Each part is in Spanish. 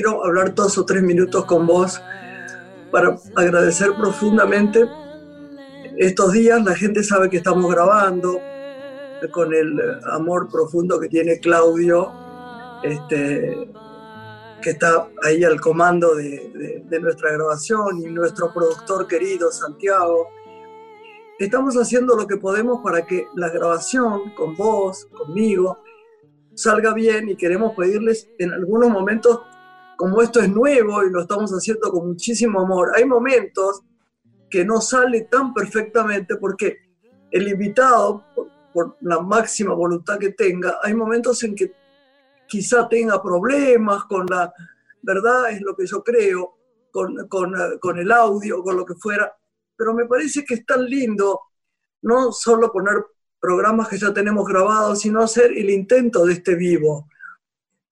quiero hablar dos o tres minutos con vos para agradecer profundamente estos días. La gente sabe que estamos grabando con el amor profundo que tiene Claudio, este, que está ahí al comando de, de nuestra grabación, y nuestro productor querido Santiago. Estamos haciendo lo que podemos para que la grabación con vos, conmigo, salga bien y queremos pedirles en algunos momentos, como esto es nuevo y lo estamos haciendo con muchísimo amor, hay momentos que no sale tan perfectamente porque el invitado, por, la máxima voluntad que tenga, hay momentos en que quizá tenga problemas con la verdad, es lo que yo creo, con, con, con el audio, con lo que fuera, pero me parece que es tan lindo no solo poner programas que ya tenemos grabados, sino hacer el intento de este vivo.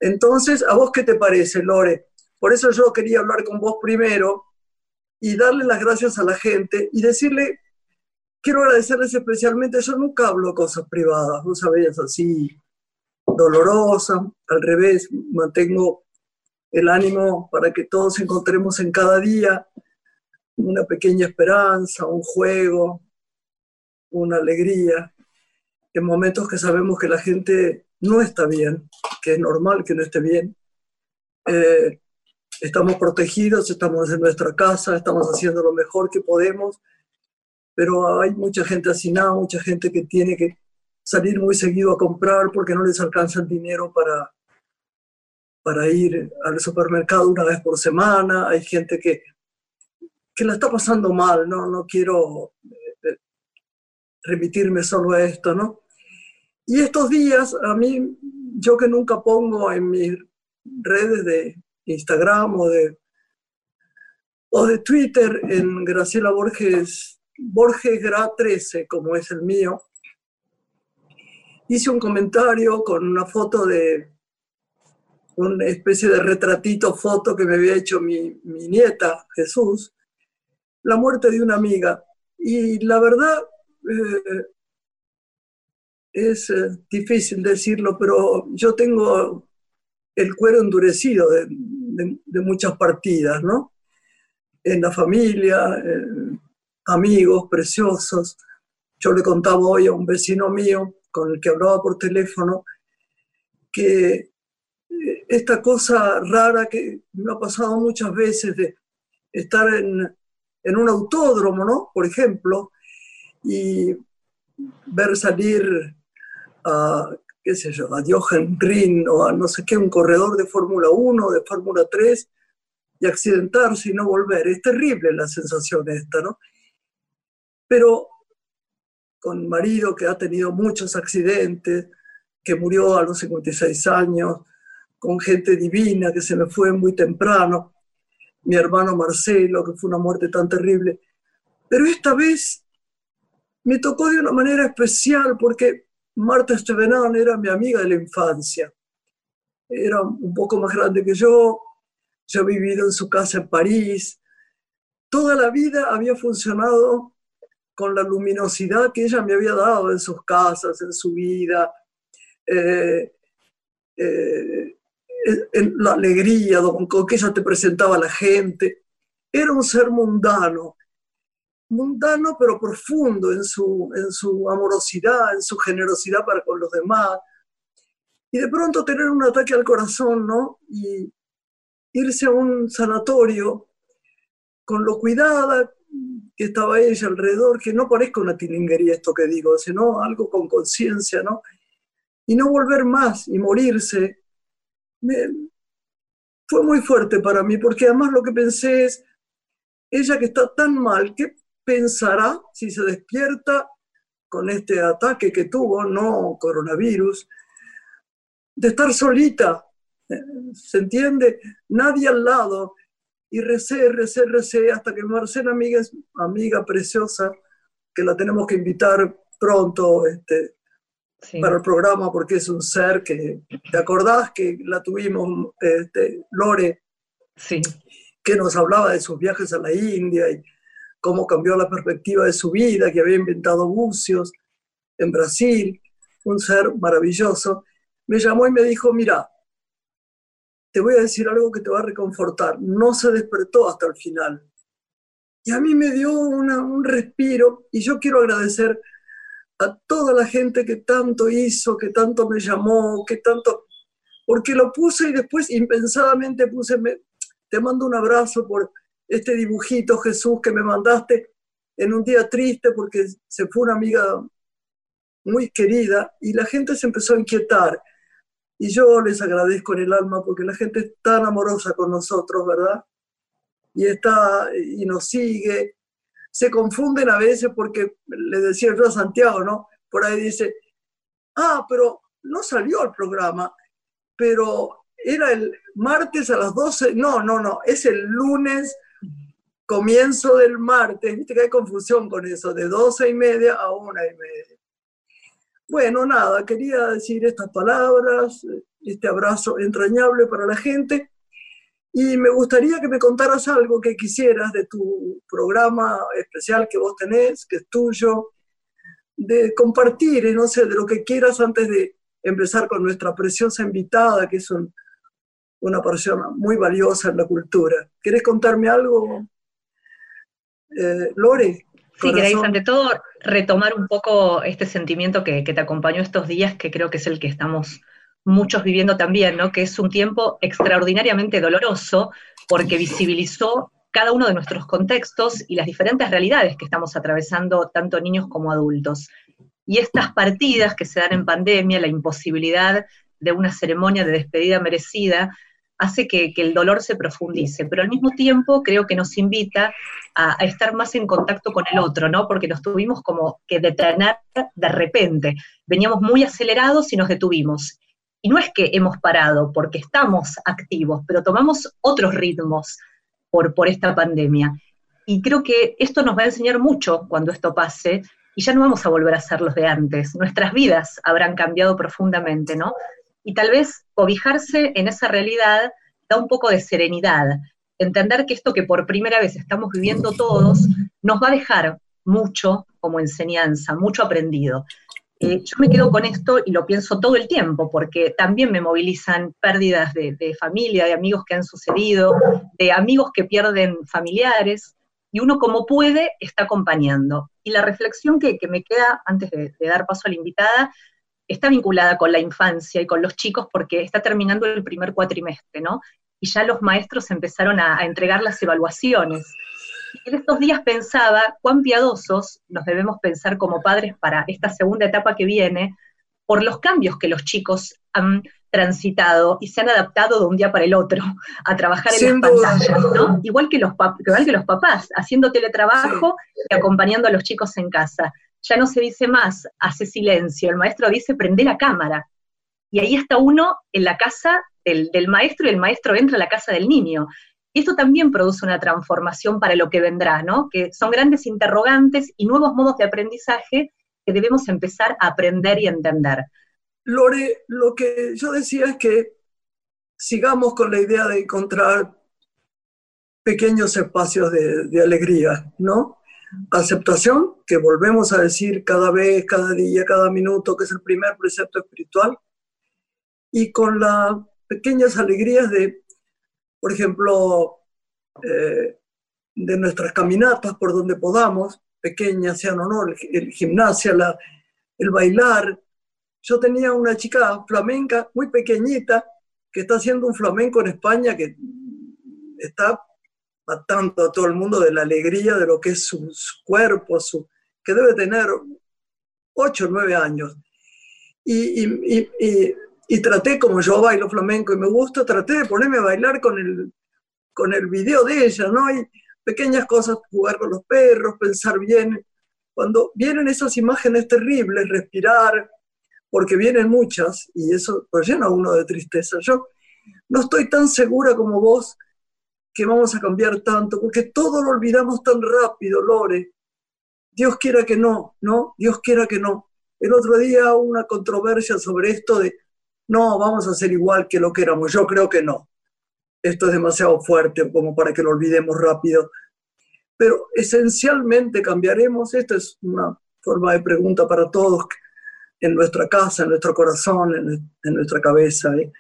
Entonces, ¿a vos qué te parece, Lore? Por eso yo quería hablar con vos primero y darle las gracias a la gente y decirle, quiero agradecerles especialmente, yo nunca hablo cosas privadas, vos sabés, así dolorosa, al revés, mantengo el ánimo para que todos encontremos en cada día una pequeña esperanza, un juego, una alegría, en momentos que sabemos que la gente no está bien, que es normal que no esté bien. Eh, estamos protegidos, estamos en nuestra casa, estamos haciendo lo mejor que podemos, pero hay mucha gente hacinada, mucha gente que tiene que salir muy seguido a comprar porque no les alcanza el dinero para, para ir al supermercado una vez por semana, hay gente que, que la está pasando mal, no, no quiero eh, remitirme solo a esto, ¿no? Y estos días, a mí, yo que nunca pongo en mis redes de Instagram o de, o de Twitter, en Graciela Borges, Borges Gra 13, como es el mío, hice un comentario con una foto de una especie de retratito, foto que me había hecho mi, mi nieta, Jesús, la muerte de una amiga. Y la verdad, eh, es eh, difícil decirlo, pero yo tengo el cuero endurecido de, muchas partidas, ¿no? En la familia, eh, amigos preciosos. Yo le contaba hoy a un vecino mío con el que hablaba por teléfono que eh, esta cosa rara que me ha pasado muchas veces de estar en, en un autódromo, ¿no? Por ejemplo, y ver salir a, qué sé yo, a Jochen Rin o a no sé qué, un corredor de Fórmula 1, de Fórmula 3, y accidentarse y no volver. Es terrible la sensación esta, ¿no? Pero con marido que ha tenido muchos accidentes, que murió a los 56 años, con gente divina que se me fue muy temprano, mi hermano Marcelo, que fue una muerte tan terrible. Pero esta vez me tocó de una manera especial porque Marta Estevenán era mi amiga de la infancia. Era un poco más grande que yo, yo he vivido en su casa en París. Toda la vida había funcionado con la luminosidad que ella me había dado en sus casas, en su vida, eh, eh, en la alegría con que ella te presentaba a la gente. Era un ser mundano, mundano pero profundo en su, en su amorosidad, en su generosidad para con los demás. Y de pronto tener un ataque al corazón, ¿no? Y irse a un sanatorio con lo cuidada que estaba ella alrededor, que no parezca una tilinguería esto que digo, sino algo con conciencia, ¿no? Y no volver más y morirse, fue muy fuerte para mí, porque además lo que pensé es, ella que está tan mal, ¿qué pensará si se despierta con este ataque que tuvo, no coronavirus, de estar solita, ¿se entiende? Nadie al lado. Y recé, recé, recé, hasta que Marcela, amiga, amiga preciosa, que la tenemos que invitar pronto, este, para el programa porque es un ser que, ¿te acordás que la tuvimos, este, Lore? Sí. Que nos hablaba de sus viajes a la India y cómo cambió la perspectiva de su vida, que había inventado bucios en Brasil, un ser maravilloso. Me llamó y me dijo, mira, te voy a decir algo que te va a reconfortar. No se despertó hasta el final. Y a mí me dio un respiro y yo quiero agradecer a toda la gente que tanto hizo, que tanto me llamó, que tanto... Porque lo puse y después impensadamente puse, te mando un abrazo por este dibujito, Jesús, que me mandaste en un día triste porque se fue una amiga muy querida y la gente se empezó a inquietar. Y yo les agradezco en el alma porque la gente es tan amorosa con nosotros, ¿verdad? Y está y nos sigue se confunden a veces porque le decía yo a Santiago, ¿no? Por ahí dice, ah, pero no salió el programa, pero era el martes a las 12, no, no, no, es el lunes, comienzo del martes, viste que hay confusión con eso, de 12 y media a una y media. Bueno, nada, quería decir estas palabras, este abrazo entrañable para la gente y me gustaría que me contaras algo que quisieras de tu programa especial que vos tenés, que es tuyo, de compartir, no sé, de lo que quieras antes de empezar con nuestra preciosa invitada, que es una persona muy valiosa en la cultura. ¿Querés contarme algo, eh, Lore? Sí, queréis ante todo retomar un poco este sentimiento que, que te acompañó estos días, que creo que es el que estamos muchos viviendo también, ¿no? Que es un tiempo extraordinariamente doloroso porque visibilizó cada uno de nuestros contextos y las diferentes realidades que estamos atravesando tanto niños como adultos. Y estas partidas que se dan en pandemia, la imposibilidad de una ceremonia de despedida merecida, hace que, el dolor se profundice, pero al mismo tiempo creo que nos invita a, a, estar más en contacto con el otro, ¿no? Porque nos tuvimos como que detener de repente. Veníamos muy acelerados y nos detuvimos. Y no es que hemos parado porque estamos activos, pero tomamos otros ritmos por, por esta pandemia. Y creo que esto nos va a enseñar mucho cuando esto pase y ya no vamos a volver a ser los de antes. Nuestras vidas habrán cambiado profundamente, ¿no? Y tal vez cobijarse en esa realidad da un poco de serenidad. Entender que esto que por primera vez estamos viviendo todos nos va a dejar mucho como enseñanza, mucho aprendido. Eh, yo me quedo con esto y lo pienso todo el tiempo, porque también me movilizan pérdidas de, familia, de amigos que han sucedido, de amigos que pierden familiares, y uno como puede está acompañando. Y la reflexión que, me queda antes de, dar paso a la invitada está vinculada con la infancia y con los chicos porque está terminando el primer cuatrimestre, ¿no? Y ya los maestros empezaron a entregar las evaluaciones en estos días pensaba cuán piadosos nos debemos pensar como padres para esta segunda etapa que viene, por los cambios que los chicos han transitado y se han adaptado de un día para el otro a trabajar en las pantallas, ¿no? Igual que los, igual que los papás, haciendo teletrabajo y acompañando a los chicos en casa. Ya no se dice más, hace silencio, el maestro dice prende la cámara. Y ahí está uno en la casa del, maestro y el maestro entra a la casa del niño. Y esto también produce una transformación para lo que vendrá, ¿no? Que son grandes interrogantes y nuevos modos de aprendizaje que debemos empezar a aprender y entender. Lore, lo que yo decía es que sigamos con la idea de encontrar pequeños espacios de alegría, ¿no? Aceptación, que volvemos a decir cada vez, cada día, cada minuto, que es el primer precepto espiritual, y con las pequeñas alegrías de por ejemplo, eh, de nuestras caminatas por donde podamos, pequeñas sean o no, el, gimnasia, la, el bailar. Yo tenía una chica flamenca muy pequeñita que está haciendo un flamenco en España que está matando a todo el mundo de la alegría de lo que es su, cuerpo, su, que debe tener 8 o 9 años. Y, y, y, y traté, como yo bailo flamenco y me gusta, traté de ponerme a bailar con el, con el video de ella, ¿no? hay pequeñas cosas, jugar con los perros, pensar bien. Cuando vienen esas imágenes terribles, respirar, porque vienen muchas, y eso lo llena a uno de tristeza. Yo no estoy tan segura como vos que vamos a cambiar tanto, porque todo lo olvidamos tan rápido, Lore. Dios quiera que no, ¿no? Dios quiera que no. el otro día una controversia sobre esto de, no, vamos a ser igual que lo que éramos. Yo creo que no. Esto es demasiado fuerte como para que lo olvidemos rápido. Pero esencialmente cambiaremos. Esta es una forma de pregunta para todos en nuestra casa, en nuestro corazón, en, nuestra cabeza. ¿eh?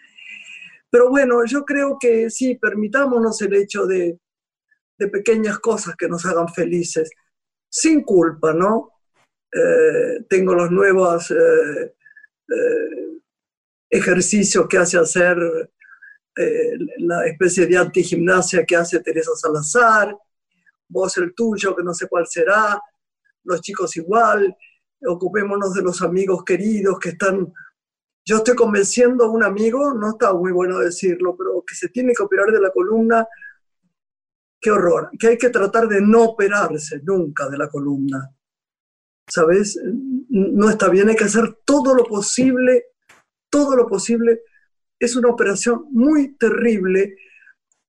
Pero bueno, yo creo que sí, permitámonos el hecho de, de pequeñas cosas que nos hagan felices, sin culpa, ¿no? Eh, tengo los nuevos eh, eh, ejercicios que hace hacer la especie de antigimnasia que hace Teresa Salazar, vos el tuyo, que no sé cuál será, los chicos igual, ocupémonos de los amigos queridos que están... Yo estoy convenciendo a un amigo, no está muy bueno decirlo, pero que se tiene que operar de la columna, qué horror, que hay que tratar de no operarse nunca de la columna. ¿Sabes? No está bien, hay que hacer todo lo posible, todo lo posible. Es una operación muy terrible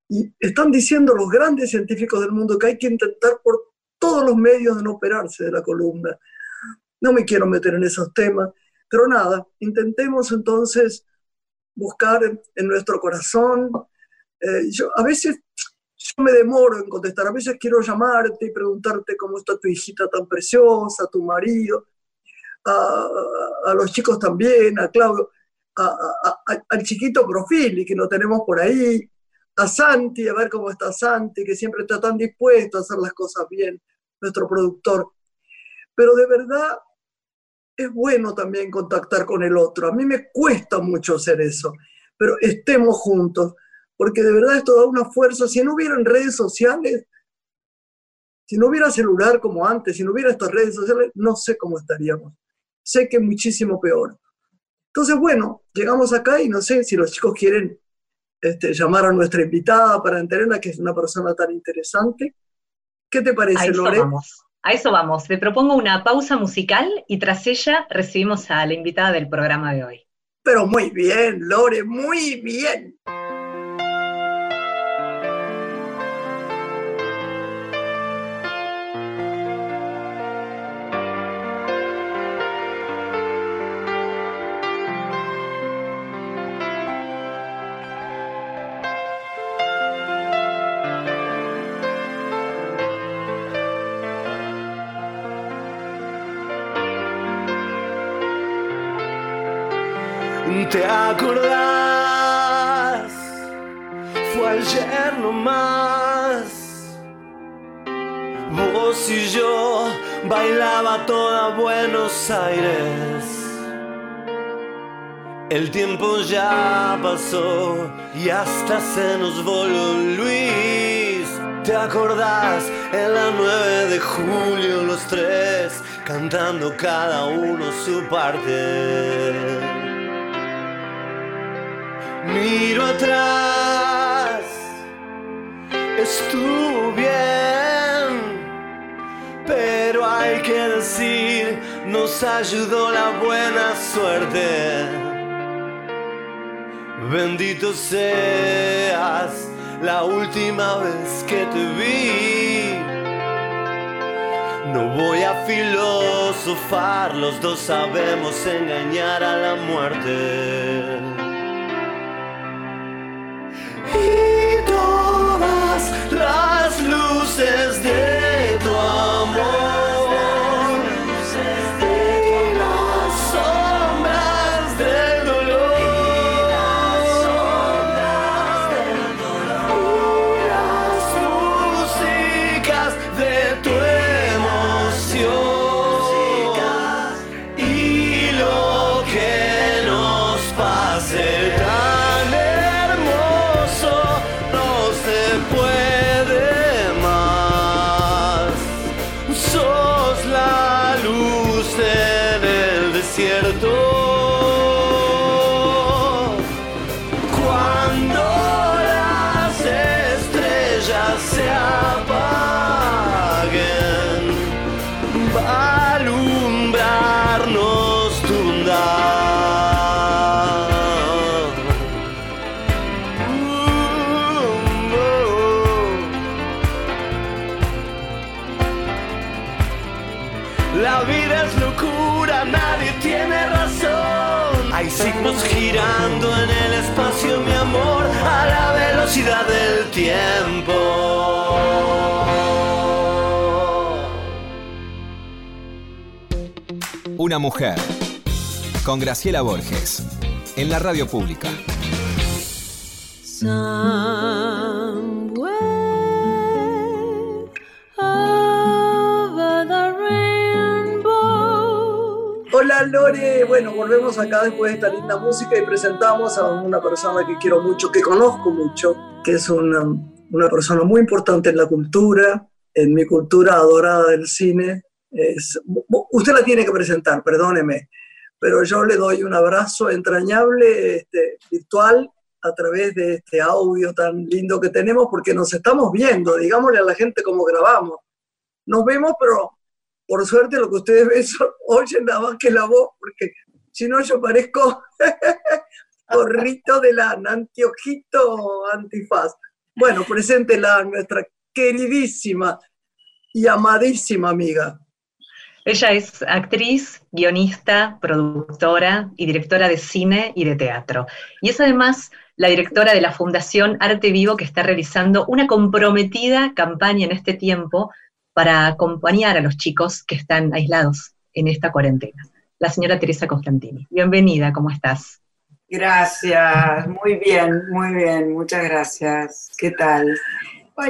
y están diciendo los grandes científicos del mundo que hay que intentar por todos los medios de no operarse de la columna. No me quiero meter en esos temas, pero nada, intentemos entonces buscar en nuestro corazón. Eh, yo a veces yo me demoro en contestar, a veces quiero llamarte y preguntarte cómo está tu hijita tan preciosa, tu marido, a, los chicos también, a Claudio, al chiquito Profili que lo tenemos por ahí, a Santi, a ver cómo está Santi, que siempre está tan dispuesto a hacer las cosas bien, nuestro productor. Pero de verdad es bueno también contactar con el otro. A mí me cuesta mucho hacer eso, pero estemos juntos, porque de verdad esto da una fuerza. Si no hubieran redes sociales, si no hubiera celular como antes, si no hubiera estas redes sociales, no sé cómo estaríamos. Sé que muchísimo peor. Entonces, bueno, llegamos acá y no sé si los chicos quieren este, llamar a nuestra invitada para enterarla que es una persona tan interesante. ¿Qué te parece, Lore? A eso vamos. Le propongo una pausa musical y tras ella recibimos a la invitada del programa de hoy. Pero muy bien, Lore, muy bien. ¿Te acordás? Fue ayer nomás. Vos y yo bailaba toda Buenos Aires. El tiempo ya pasó y hasta se nos volvió Luis. ¿Te acordás? En la 9 de julio los tres cantando cada uno su parte miro atrás, estuvo bien, pero hay que decir, nos ayudó la buena suerte. Bendito seas la última vez que te vi. No voy a filosofar, los dos sabemos engañar a la muerte. Las luces de signos girando en el espacio, mi amor, a la velocidad del tiempo. Una mujer. Con Graciela Borges. En la radio pública. Lore, bueno, volvemos acá después de esta linda música y presentamos a una persona que quiero mucho, que conozco mucho, que es una, una persona muy importante en la cultura, en mi cultura adorada del cine. Es, usted la tiene que presentar, perdóneme, pero yo le doy un abrazo entrañable, este, virtual, a través de este audio tan lindo que tenemos, porque nos estamos viendo, digámosle a la gente cómo grabamos. Nos vemos, pero por suerte lo que ustedes ven oyen nada más que la voz, porque si no yo parezco gorrito de lana, anteojito antifaz. Bueno, preséntela nuestra queridísima y amadísima amiga. Ella es actriz, guionista, productora y directora de cine y de teatro. Y es además la directora de la Fundación Arte Vivo que está realizando una comprometida campaña en este tiempo para acompañar a los chicos que están aislados en esta cuarentena. La señora Teresa Constantini. Bienvenida, ¿cómo estás? Gracias, muy bien, muy bien, muchas gracias. ¿Qué tal?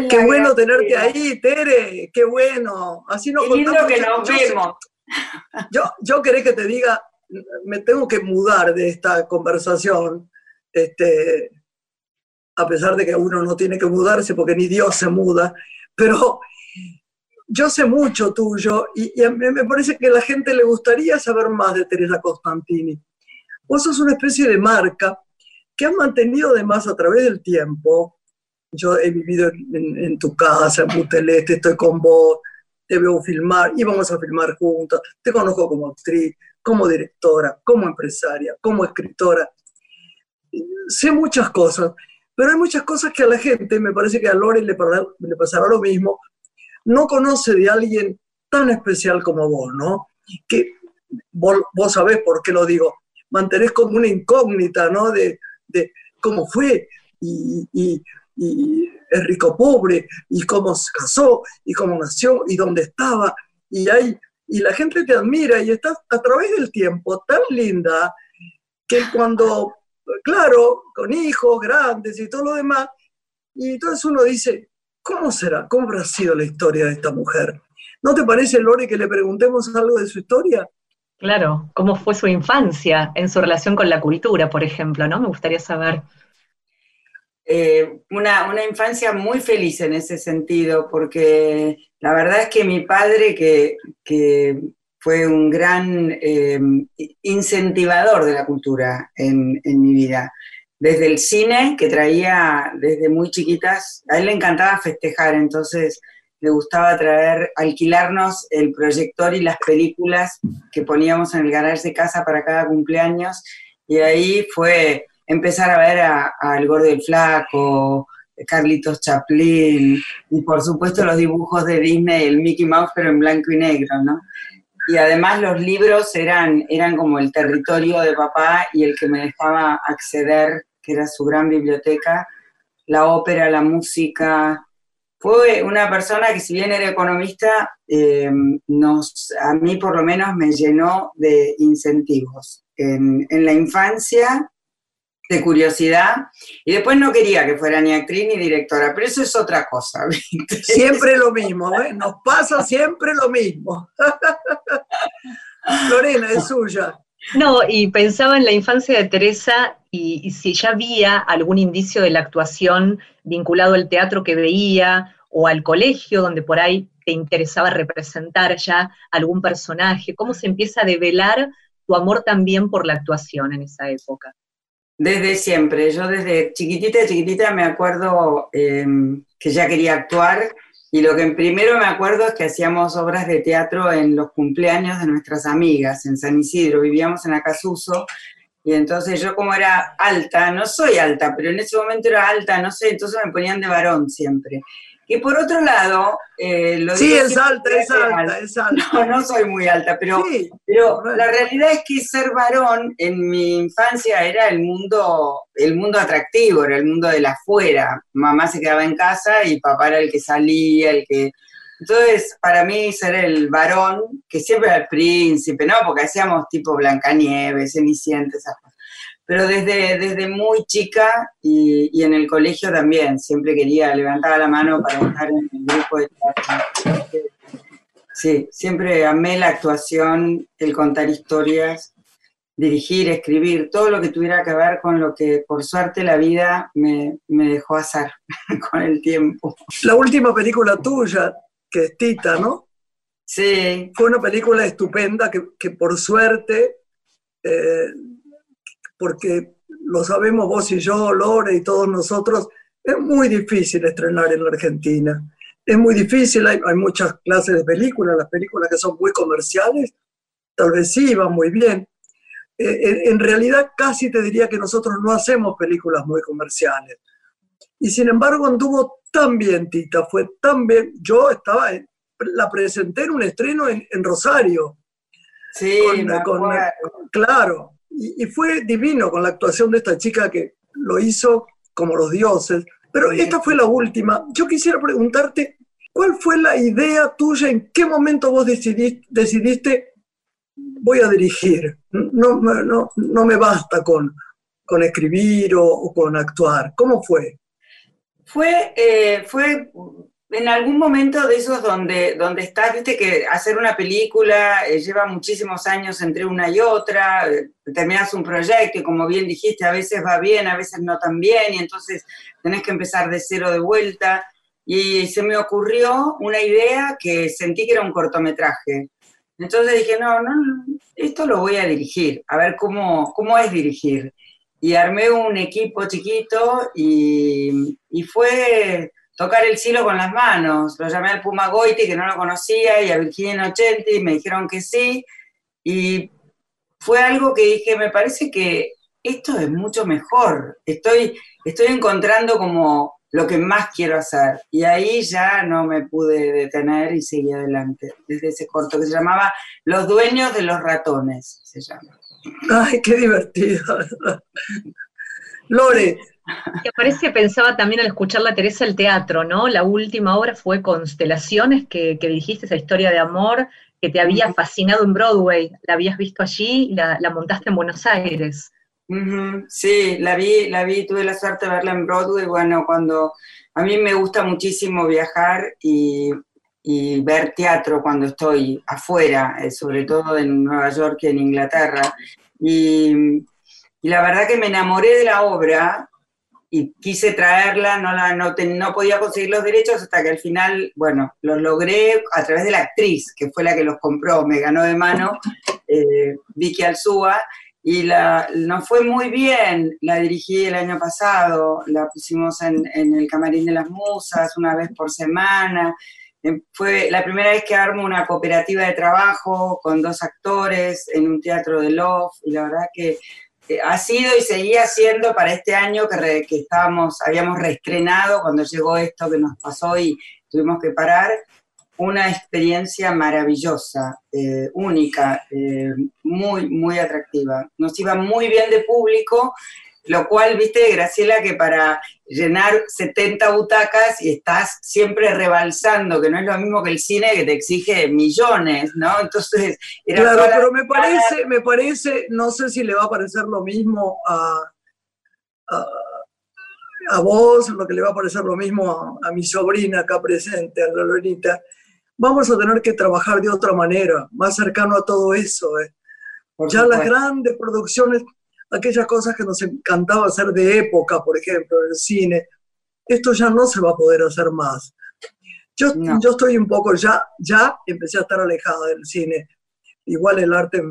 qué bueno tenerte ahí, Tere, qué bueno. Así nos qué lindo que nos vemos. Yo, yo querés que te diga, me tengo que mudar de esta conversación, este, a pesar de que uno no tiene que mudarse porque ni Dios se muda, pero yo sé mucho tuyo y, a mí me parece que a la gente le gustaría saber más de Teresa Costantini. Vos sos una especie de marca que has mantenido además a través del tiempo. Yo he vivido en, tu casa, en Buteleste, estoy con vos, te veo filmar, íbamos a filmar juntos, te conozco como actriz, como directora, como empresaria, como escritora. Sé muchas cosas, pero hay muchas cosas que a la gente, me parece que a Lore le, le pasará lo mismo, no conoce de alguien tan especial como vos, ¿no? Que vos, sabés por qué lo digo, mantenés como una incógnita, ¿no? De, cómo fue y, es rico pobre y cómo se casó y cómo nació y dónde estaba y ahí y la gente te admira y estás a través del tiempo tan linda que cuando claro con hijos grandes y todo lo demás y entonces uno dice ¿Cómo será? ¿Cómo habrá sido la historia de esta mujer? ¿No te parece, Lore, que le preguntemos algo de su historia? Claro, ¿cómo fue su infancia en su relación con la cultura, por ejemplo? ¿no? Me gustaría saber. Eh, una, infancia muy feliz en ese sentido, porque la verdad es que mi padre, que, fue un gran eh, incentivador de la cultura en, en mi vida, desde el cine que traía desde muy chiquitas, a él le encantaba festejar, entonces le gustaba traer, alquilarnos el proyector y las películas que poníamos en el garage de casa para cada cumpleaños, y ahí fue empezar a ver al Gordo y el Flaco, Carlitos Chaplin, y por supuesto los dibujos de Disney, el Mickey Mouse, pero en blanco y negro, ¿no? Y además los libros eran, eran como el territorio de papá y el que me dejaba acceder era su gran biblioteca, la ópera, la música. Fue una persona que si bien era economista, eh, nos, a mí por lo menos me llenó de incentivos. En, la infancia, de curiosidad, y después no quería que fuera ni actriz ni directora, pero eso es otra cosa. Siempre lo mismo, ¿eh? nos pasa siempre lo mismo. Lorena, es suya. No, y pensaba en la infancia de Teresa y, si ya había algún indicio de la actuación vinculado al teatro que veía o al colegio donde por ahí te interesaba representar ya algún personaje, cómo se empieza a develar tu amor también por la actuación en esa época. Desde siempre, yo desde chiquitita, chiquitita me acuerdo em, que ya quería actuar y lo que primero me acuerdo es que hacíamos obras de teatro en los cumpleaños de nuestras amigas en San Isidro, vivíamos en Acasuso, y entonces yo como era alta, no soy alta, pero en ese momento era alta, no sé, entonces me ponían de varón siempre. Y por otro lado, eh, lo sí, es alta, es alta, es alta. No, no soy muy alta, pero, pero la realidad es que ser varón en mi infancia era el mundo, el mundo atractivo, era el mundo de la afuera. Mamá se quedaba en casa y papá era el que salía, el que... Entonces, para mí ser el varón, que siempre era el príncipe, ¿no? Porque hacíamos tipo Blancanieves, Cenicienta, esas cosas pero desde, desde muy chica y, en el colegio también, siempre quería levantar la mano para estar en el grupo de teatro. Sí, siempre amé la actuación, el contar historias, dirigir, escribir, todo lo que tuviera que ver con lo que por suerte la vida me, me dejó hacer con el tiempo. La última película tuya, que es Tita, ¿no? Sí. Fue una película estupenda que, que por suerte eh, porque lo sabemos vos y yo, Lore y todos nosotros, es muy difícil estrenar en la Argentina. Es muy difícil, hay, muchas clases de películas, las películas que son muy comerciales, tal vez sí van muy bien. Eh, en, realidad casi te diría que nosotros no hacemos películas muy comerciales. Y sin embargo anduvo tan bien, Tita, fue tan bien. Yo estaba, la presenté en un estreno en, Rosario. Sí, claro y, fue divino con la actuación de esta chica que lo hizo como los dioses. Pero esta fue la última. Yo quisiera preguntarte, ¿cuál fue la idea tuya? ¿En qué momento vos decidiste, decidiste voy a dirigir? No, no, no me basta con, con escribir o, con actuar. ¿Cómo fue? Fue, eh, fue en algún momento de esos donde, donde estás, viste que hacer una película eh, lleva muchísimos años entre una y otra, eh, terminas un proyecto y como bien dijiste, a veces va bien, a veces no tan bien, y entonces tenés que empezar de cero de vuelta. Y se me ocurrió una idea que sentí que era un cortometraje. Entonces dije, no, no, esto lo voy a dirigir, a ver cómo, cómo es dirigir. Y armé un equipo chiquito y, y fue tocar el cielo con las manos. Lo llamé al Puma Goiti, que no lo conocía, y a Virginia Inocenti, y me dijeron que sí. Y fue algo que dije, me parece que esto es mucho mejor. Estoy, estoy encontrando como lo que más quiero hacer. Y ahí ya no me pude detener y seguí adelante, desde ese corto que se llamaba Los dueños de los ratones, se llama. Ay, qué divertido. Lore, me parece, pensaba también al escuchar la Teresa el teatro, ¿no? La última obra fue Constelaciones, que, dijiste esa historia de amor que te había fascinado en Broadway. La habías visto allí y la, montaste en Buenos Aires. Sí, la vi, la vi, tuve la suerte de verla en Broadway. Bueno, cuando a mí me gusta muchísimo viajar y, ver teatro cuando estoy afuera, eh, sobre todo en Nueva York y en Inglaterra. Y, y la verdad que me enamoré de la obra y quise traerla, no, la, no, no, podía conseguir los derechos hasta que al final, bueno, los logré a través de la actriz, que fue la que los compró, me ganó de mano, eh, Vicky Alzúa, y la, nos fue muy bien, la dirigí el año pasado, la pusimos en, en el Camarín de las Musas una vez por semana, eh, fue la primera vez que armo una cooperativa de trabajo con dos actores en un teatro de Love, y la verdad que ha sido y seguía siendo para este año que, que estábamos, habíamos reestrenado cuando llegó esto que nos pasó y tuvimos que parar, una experiencia maravillosa, eh, única, eh, muy, muy atractiva. Nos iba muy bien de público lo cual, viste, Graciela, que para llenar 70 butacas y estás siempre rebalsando, que no es lo mismo que el cine que te exige millones, ¿no? Entonces, Claro, pero me parece, me parece, no sé si le va a parecer lo mismo a, a, vos, lo que le va a parecer lo mismo a, mi sobrina acá presente, a la Lorenita. Vamos a tener que trabajar de otra manera, más cercano a todo eso. ¿eh? Ya las grandes producciones aquellas cosas que nos encantaba hacer de época, por ejemplo, en el cine, esto ya no se va a poder hacer más. Yo, yo estoy un poco, ya, ya empecé a estar alejada del cine. Igual el arte,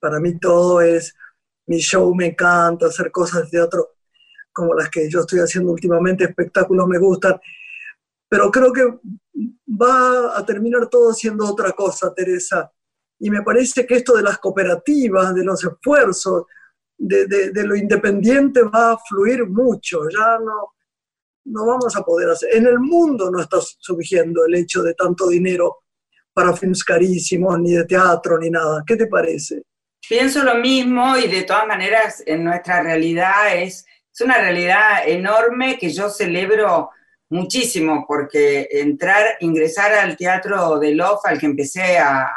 para mí todo es, mi show me encanta, hacer cosas de teatro como las que yo estoy haciendo últimamente, espectáculos me gustan, pero creo que va a terminar todo siendo otra cosa, Teresa. Y me parece que esto de las cooperativas, de los esfuerzos, de, lo independiente va a fluir mucho, ya no, no vamos a poder hacer. En el mundo no está surgiendo el hecho de tanto dinero para films carísimos, ni de teatro, ni nada. ¿Qué te parece? Pienso lo mismo y de todas maneras en nuestra realidad es, es una realidad enorme que yo celebro muchísimo porque entrar, ingresar al teatro de Love, al que empecé a,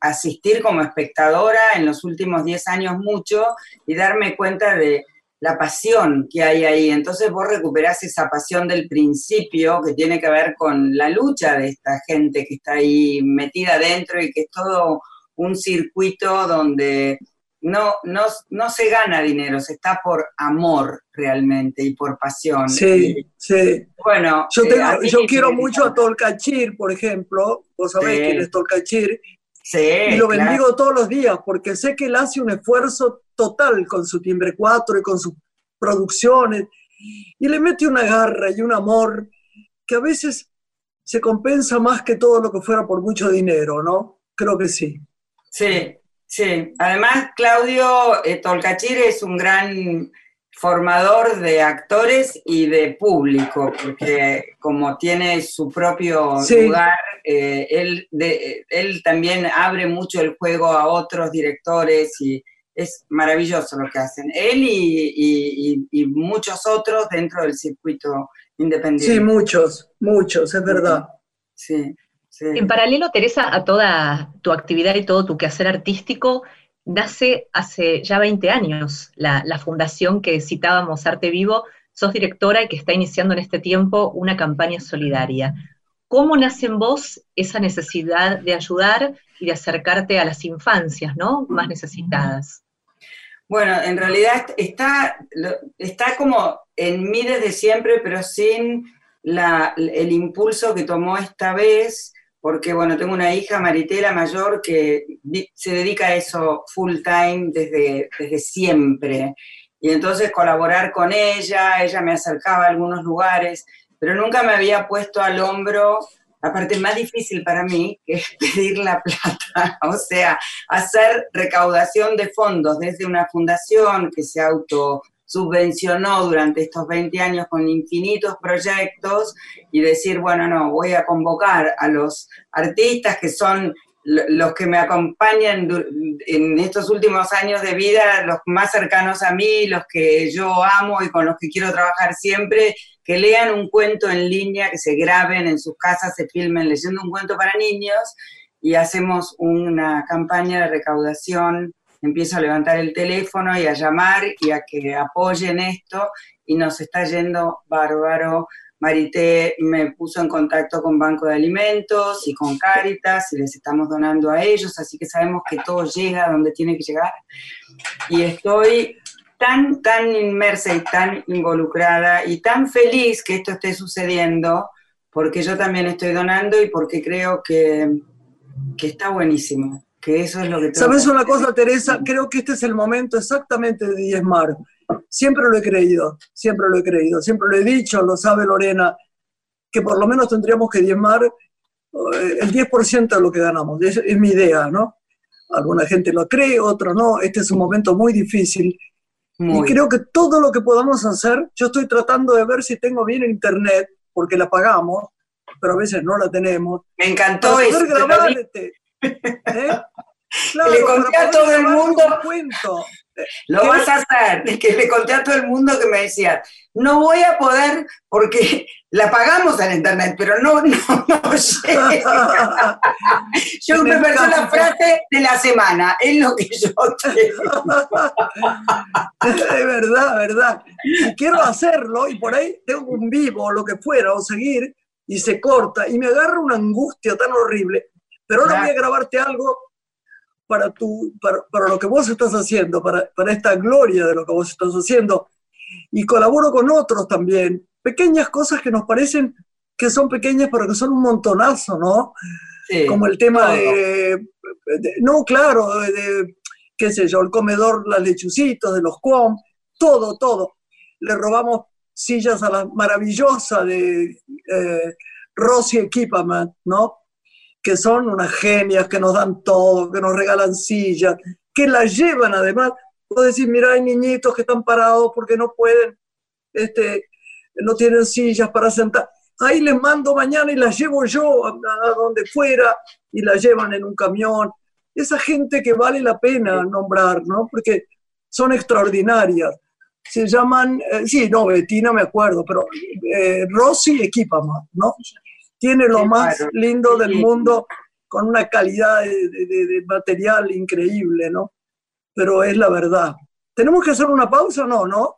asistir como espectadora en los últimos 10 años mucho y darme cuenta de la pasión que hay ahí. Entonces vos recuperás esa pasión del principio que tiene que ver con la lucha de esta gente que está ahí metida dentro y que es todo un circuito donde no, no, no se gana dinero, se está por amor realmente y por pasión. Sí, sí. Bueno, yo, eh, yo quiero mucho a Tolcachir, por ejemplo. Vos sabés quién es Tolcachir. Sí, y lo bendigo todos los días porque sé que él hace un esfuerzo total con su timbre 4 y con sus producciones y le mete una garra y un amor que a veces se compensa más que todo lo que fuera por mucho dinero, ¿no? Creo que sí. Sí, Sí, además Claudio eh, Tolcachir es un gran formador de actores y de público, porque como tiene su propio lugar, eh, él, él también abre mucho el juego a otros directores y es maravilloso lo que hacen. Él y, y muchos otros dentro del circuito independiente. Sí, muchos, muchos, es verdad. Sí. En paralelo, Teresa, a toda tu actividad y todo tu quehacer artístico, nace hace ya 20 años la, fundación que citábamos, Arte Vivo. Sos directora y que está iniciando en este tiempo una campaña solidaria. ¿Cómo nace en vos esa necesidad de ayudar y de acercarte a las infancias ¿no? más necesitadas? Bueno, en realidad está, está como en mí desde siempre, pero sin el impulso que tomó esta vez porque bueno, tengo una hija, Maritela Mayor, que se dedica a eso full time desde, desde siempre. Y entonces colaborar con ella, ella me acercaba a algunos lugares, pero nunca me había puesto al hombro la parte más difícil para mí, que es pedir la plata, o sea, hacer recaudación de fondos desde una fundación que se auto subvencionó durante estos 20 años con infinitos proyectos y decir, bueno, no, voy a convocar a los artistas que son los que me acompañan en estos últimos años de vida, los más cercanos a mí, los que yo amo y con los que quiero trabajar siempre, que lean un cuento en línea, que se graben en sus casas, se filmen leyendo un cuento para niños y hacemos una campaña de recaudación empiezo a levantar el teléfono y a llamar y a que apoyen esto y nos está yendo bárbaro. Marité me puso en contacto con Banco de Alimentos y con Cáritas y les estamos donando a ellos, así que sabemos que todo llega donde tiene que llegar. Y estoy tan, tan inmersa y tan involucrada y tan feliz que esto esté sucediendo, porque yo también estoy donando y porque creo que, que está buenísimo que eso es lo que... ¿Sabes una cosa, Teresa? Creo que este es el momento exactamente de diezmar. Siempre lo he creído, siempre lo he creído, siempre lo he dicho, lo sabe Lorena, que por lo menos tendríamos que diezmar eh, el 10% de lo que ganamos. Es, es, mi idea, ¿no? Alguna gente lo cree, otro no. Este es un momento muy difícil. Y creo que todo lo que podamos hacer, yo estoy tratando de ver si tengo bien internet, porque la pagamos, pero a veces no la tenemos. Me encantó eso. ¿Eh? le conté a todo el mundo. Lo vas a hacer. que le conté a todo el mundo que me decía, no voy a poder porque la pagamos en internet, pero no, no, no yo me perdí la frase de la semana, es lo que yo tengo. es verdad, verdad. Y quiero hacerlo y por ahí tengo un vivo o lo que fuera, o seguir, y se corta, y me agarra una angustia tan horrible pero ahora voy a grabarte algo para, tu, para, para, lo que vos estás haciendo, para, para esta gloria de lo que vos estás haciendo. Y colaboro con otros también. Pequeñas cosas que nos parecen que son pequeñas, pero que son un montonazo, ¿no? Como el tema de, No, claro, de, qué sé yo, el comedor, las lechucitos, de los cuom, todo, todo. Le robamos sillas a la maravillosa de eh, Rosy Equipament, ¿no? Que son unas genias, que nos dan todo, que nos regalan sillas, que las llevan además. Puedo decir, mira, hay niñitos que están parados porque no pueden este, no tienen sillas para sentar. Ahí les mando mañana y las llevo yo a, donde fuera y las llevan en un camión. Esa gente que vale la pena nombrar, ¿no? Porque son extraordinarias. Se llaman, eh, sí, no, Betina me acuerdo, pero eh, Rosy Equipama, ¿no? Tiene lo más lindo del mundo con una calidad de, material increíble, ¿no? Pero es la verdad. ¿Tenemos que hacer una pausa? No, ¿no?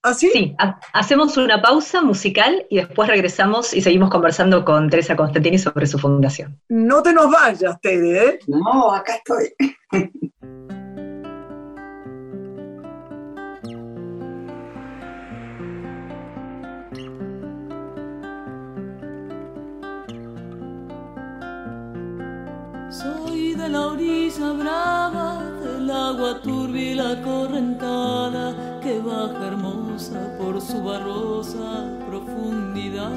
¿Así? ¿Ah, sí, hacemos una pausa musical y después regresamos y seguimos conversando con Teresa Constantini sobre su fundación. No te nos vayas, Tere, ¿eh? No, acá estoy. orilla brava, del agua turbia y la correntada que baja hermosa por su barrosa profundidad.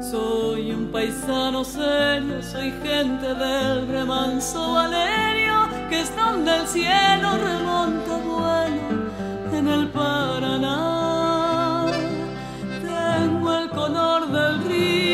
Soy un paisano serio, soy gente del remanso Valerio, que están del cielo remonta vuelo en el Paraná. Tengo el color del río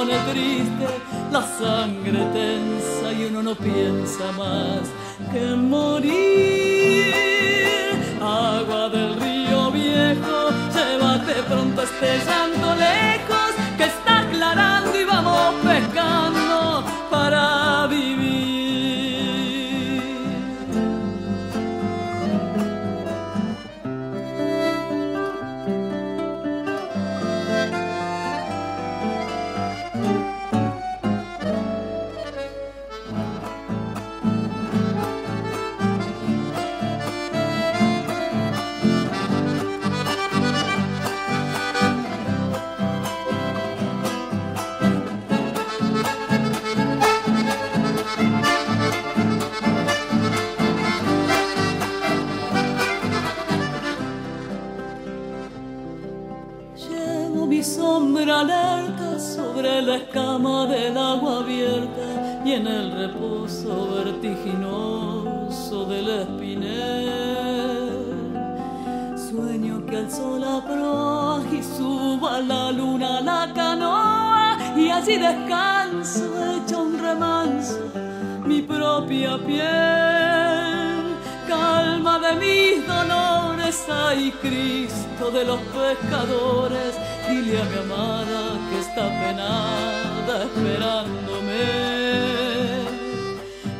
Pone triste, la sangre tensa y uno no piensa más que morir. Agua del río viejo, llévate pronto este llanto lejos que está aclarando y vamos pescando la escama del agua abierta y en el reposo vertiginoso del espinel. Sueño que al sol proa y suba la luna la canoa y allí descanso hecho un remanso mi propia piel. Calma de mis dolores, ay Cristo de los pescadores dile a mi amada esperándome,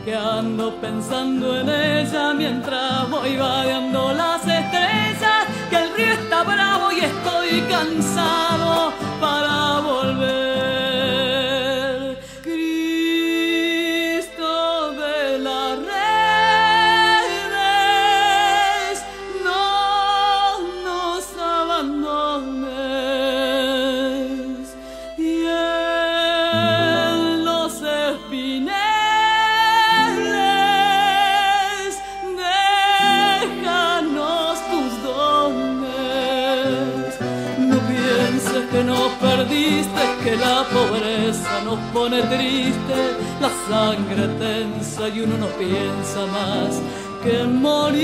que ando pensando en ella mientras voy vadeando las estrellas, que el río está bravo y estoy cansado pone triste, la sangre tensa y uno no piensa más que morir.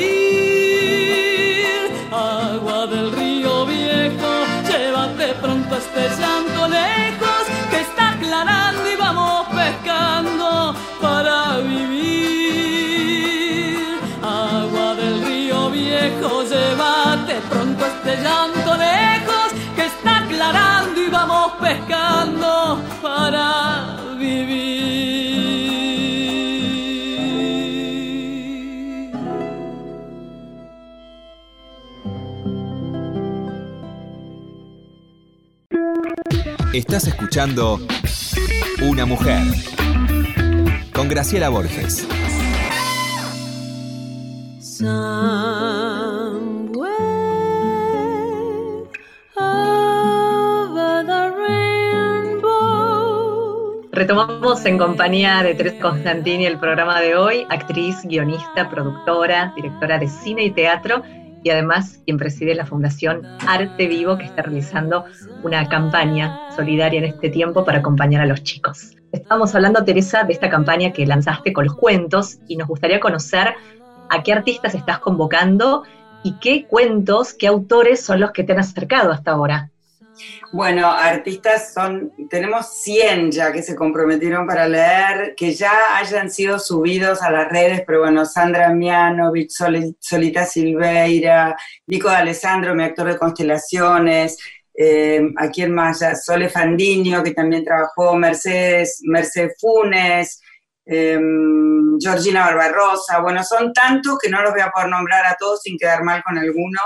Agua del río viejo, llévate pronto este llanto lejos, que está aclarando y vamos pescando para vivir. Agua del río viejo, llévate pronto este llanto lejos, Estás escuchando Una mujer con Graciela Borges. Retomamos en compañía de Teresa Constantini el programa de hoy, actriz, guionista, productora, directora de cine y teatro y además quien preside la Fundación Arte Vivo que está realizando una campaña solidaria en este tiempo para acompañar a los chicos. Estamos hablando, Teresa, de esta campaña que lanzaste con los cuentos y nos gustaría conocer a qué artistas estás convocando y qué cuentos, qué autores son los que te han acercado hasta ahora. Bueno, artistas son, tenemos 100 ya que se comprometieron para leer, que ya hayan sido subidos a las redes, pero bueno, Sandra Mianovich, Solita Silveira, Nico de Alessandro, mi actor de constelaciones, eh, ¿a quién más? Sole Fandiño, que también trabajó, Mercedes, Mercedes Funes, em, Georgina Barbarosa, bueno, son tantos que no los voy a poder nombrar a todos sin quedar mal con alguno.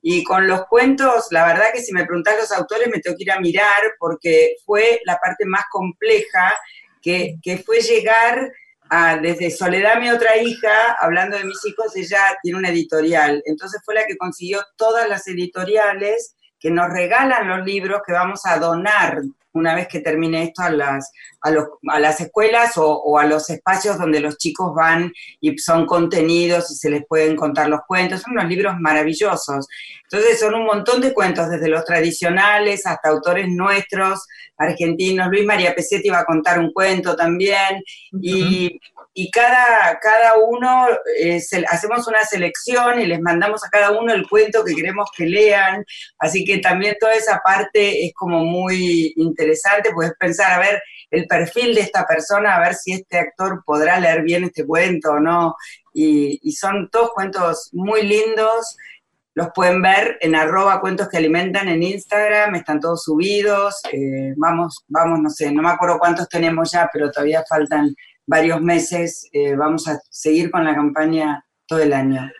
Y con los cuentos, la verdad que si me preguntás los autores me tengo que ir a mirar porque fue la parte más compleja que, que fue llegar a, desde Soledad, mi otra hija, hablando de mis hijos, ella tiene una editorial. Entonces fue la que consiguió todas las editoriales que nos regalan los libros que vamos a donar una vez que termine esto a las, a, las escuelas o, a los espacios donde los chicos van y son contenidos y se les pueden contar los cuentos. Son unos libros maravillosos. Entonces son un montón de cuentos, desde los tradicionales hasta autores nuestros, argentinos. Luis María Pesetti va a contar un cuento también. Y y cada, cada uno eh, hacemos una selección y les mandamos a cada uno el cuento que queremos que lean. Así que también toda esa parte es como muy interesante, puedes pensar, a ver, el perfil de esta persona, a ver si este actor podrá leer bien este cuento o no. Y, son todos cuentos muy lindos. Los pueden ver en arroba cuentos que alimentan en Instagram, están todos subidos. Eh, vamos, vamos, no sé, no me acuerdo cuántos tenemos ya, pero todavía faltan varios meses. Eh, vamos a seguir con la campaña todo el año.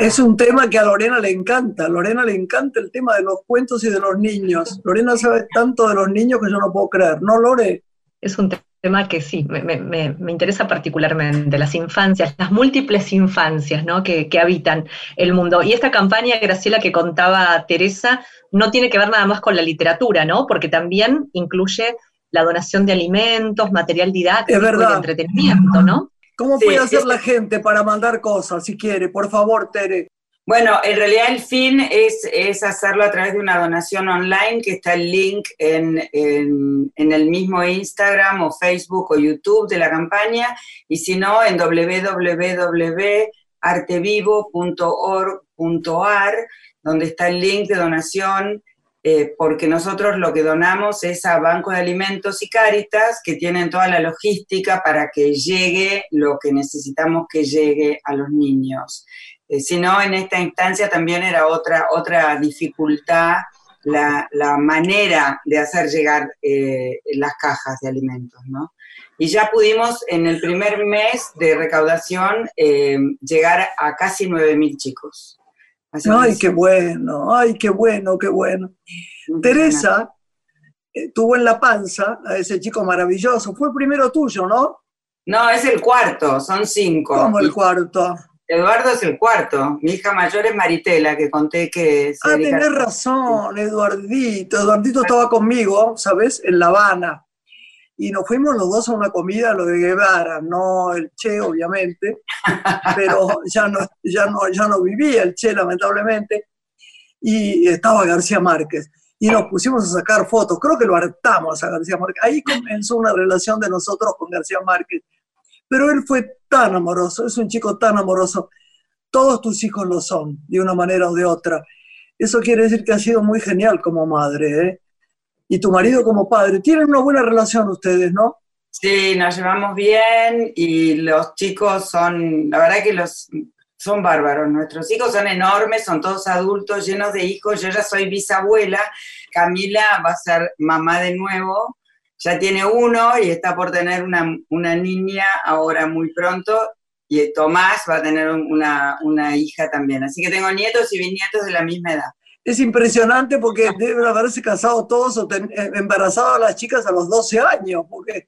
Es, un tema que a Lorena le encanta. A Lorena le encanta el tema de los cuentos y de los niños. Lorena sabe tanto de los niños que yo no puedo creer. ¿No, Lore? Es un tema que sí, me, interesa particularmente, las infancias, las múltiples infancias ¿no? que, que, habitan el mundo. Y esta campaña, Graciela, que contaba Teresa, no tiene que ver nada más con la literatura, ¿no? Porque también incluye la donación de alimentos, material didáctico y entretenimiento, ¿no? ¿Cómo puede hacer la gente para mandar cosas, si quiere? Por favor, Tere. Bueno, en realidad el fin es, es, hacerlo a través de una donación online, que está el link en, en, el mismo Instagram o Facebook o YouTube de la campaña, y si no, en www.artevivo.org.ar, donde está el link de donación eh, porque nosotros lo que donamos es a Banco de Alimentos y Cáritas, que tienen toda la logística para que llegue lo que necesitamos que llegue a los niños. Eh, si no, en esta instancia también era otra, otra dificultad la, manera de hacer llegar eh, las cajas de alimentos, ¿no? Y ya pudimos en el primer mes de recaudación llegar a casi 9.000 chicos ay, qué bueno, ay, qué bueno, qué bueno. Teresa eh, tuvo en la panza a ese chico maravilloso. Fue el primero tuyo, ¿no? No, es el cuarto, son cinco. ¿Cómo el cuarto? Eduardo es el cuarto. Mi hija mayor es Maritela, que conté que... ah, tenés razón, Eduardito. Eduardito estaba conmigo, ¿sabes? En La Habana y nos fuimos los dos a una comida, lo de Guevara, no el Che, obviamente, pero ya no, ya, no, ya no vivía el Che, lamentablemente, y estaba García Márquez. Y nos pusimos a sacar fotos, creo que lo hartamos a García Márquez. Ahí comenzó una relación de nosotros con García Márquez. Pero él fue tan amoroso, es un chico tan amoroso. Todos tus hijos lo son, de una manera o de otra. Eso quiere decir que ha sido muy genial como madre, ¿eh? Y tu marido como padre. Tienen una buena relación ustedes, ¿no? Sí, nos llevamos bien y los chicos son, la verdad que los son bárbaros. Nuestros hijos son enormes, son todos adultos, llenos de hijos. Yo ya soy bisabuela. Camila va a ser mamá de nuevo. Ya tiene uno y está por tener una, una niña ahora muy pronto. Y Tomás va a tener una, una hija también. Así que tengo nietos y bisnietos de la misma edad. Es impresionante porque deben haberse casado todos o eh, embarazado a las chicas a los 12 años, porque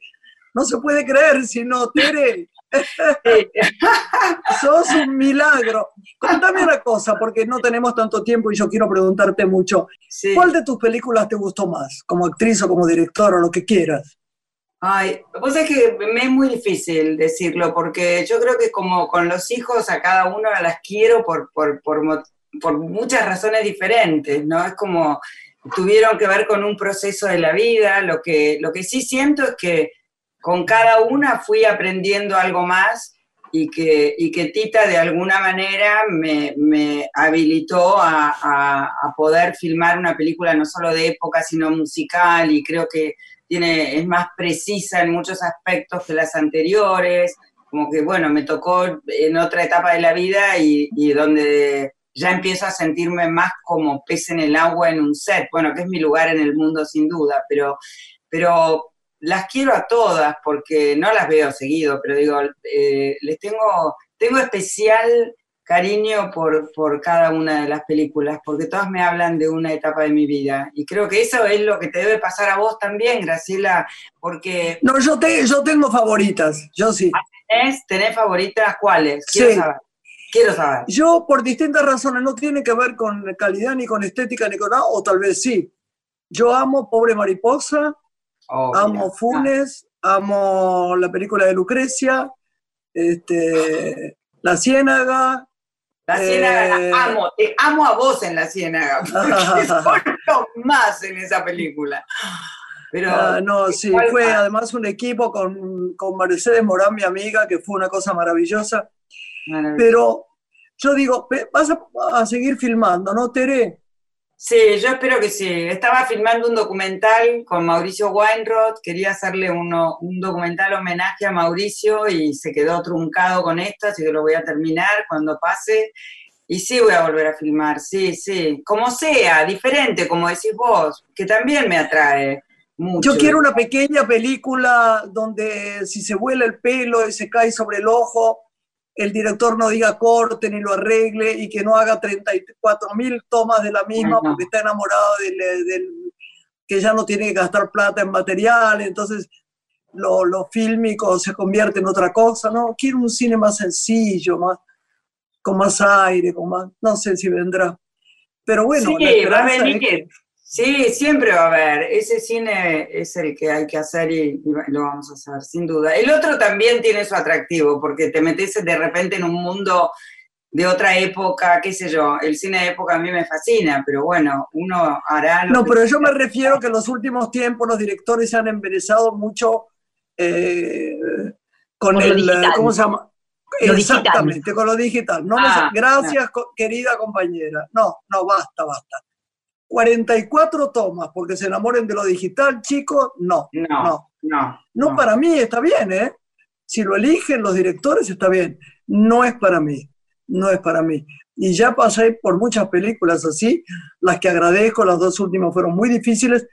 no se puede creer, si no, Tere, sos un milagro. Contame una cosa, porque no tenemos tanto tiempo y yo quiero preguntarte mucho. ¿Cuál de tus películas te gustó más, como actriz o como director o lo que quieras? Ay, vos es que me es muy difícil decirlo, porque yo creo que como con los hijos a cada uno las quiero por, por, por, por muchas razones diferentes, ¿no? Es como tuvieron que ver con un proceso de la vida, lo que, lo que sí siento es que con cada una fui aprendiendo algo más y que, y que Tita de alguna manera me, me habilitó a, a, poder filmar una película no solo de época, sino musical y creo que tiene, es más precisa en muchos aspectos que las anteriores, como que bueno, me tocó en otra etapa de la vida y, y donde ya empiezo a sentirme más como pez en el agua en un set, bueno, que es mi lugar en el mundo sin duda, pero, pero las quiero a todas porque no las veo seguido, pero digo, eh, les tengo, tengo especial cariño por, por cada una de las películas, porque todas me hablan de una etapa de mi vida. Y creo que eso es lo que te debe pasar a vos también, Graciela, porque... No, yo, te, yo tengo favoritas, yo sí. ¿Tenés, ¿Tenés favoritas cuáles? Quiero saber. Quiero saber. Yo, por distintas razones, no tiene que ver con calidad, ni con estética, ni con nada, o tal vez sí. Yo amo Pobre Mariposa, oh, amo Funes, amo la película de Lucrecia, este, La Ciénaga. La Ciénaga la eh, amo, te amo a vos en La Ciénaga, porque soy más en esa película. Pero, ah, no, sí, fue además un equipo con, con Mercedes Morán, mi amiga, que fue una cosa maravillosa. Pero yo digo, vas a, seguir filmando, ¿no, Tere? Sí, yo espero que sí. Estaba filmando un documental con Mauricio Weinroth, quería hacerle uno, un documental homenaje a Mauricio y se quedó truncado con esto, así que lo voy a terminar cuando pase. Y sí voy a volver a filmar, sí, sí. Como sea, diferente, como decís vos, que también me atrae. Mucho. Yo quiero una pequeña película donde si se vuela el pelo y se cae sobre el ojo, el director no diga corte ni lo arregle y que no haga 34 mil tomas de la misma porque está enamorado del, que ya no tiene que gastar plata en material, entonces lo, lo fílmico se convierte en otra cosa, ¿no? Quiero un cine más sencillo, más, con más aire, con más, no sé si vendrá. Pero bueno, sí, va a venir. Sí, siempre va a haber. Ese cine es el que hay que hacer y, lo vamos a hacer, sin duda. El otro también tiene su atractivo, porque te metes de repente en un mundo de otra época, qué sé yo. El cine de época a mí me fascina, pero bueno, uno hará... no, pero yo me refiero que en los últimos tiempos los directores se han enderezado mucho eh, con el... ¿Cómo se llama? Exactamente, con lo digital. No ah, gracias, querida compañera. No, no, basta, basta. 44 tomas porque se enamoren de lo digital, chicos, no, no, no, no. para mí está bien, ¿eh? Si lo eligen los directores está bien, no es para mí, no es para mí. Y ya pasé por muchas películas así, las que agradezco, las dos últimas fueron muy difíciles,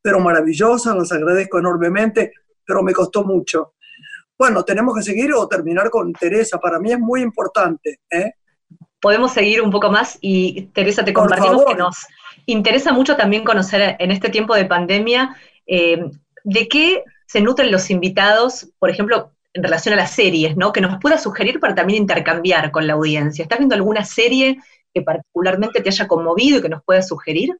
pero maravillosas, las agradezco enormemente, pero me costó mucho. Bueno, tenemos que seguir o terminar con Teresa, para mí es muy importante. ¿eh? Podemos seguir un poco más y Teresa, te compartimos que nos, interesa mucho también conocer en este tiempo de pandemia eh, de qué se nutren los invitados, por ejemplo, en relación a las series, ¿no? Que nos pueda sugerir para también intercambiar con la audiencia. ¿Estás viendo alguna serie que particularmente te haya conmovido y que nos pueda sugerir?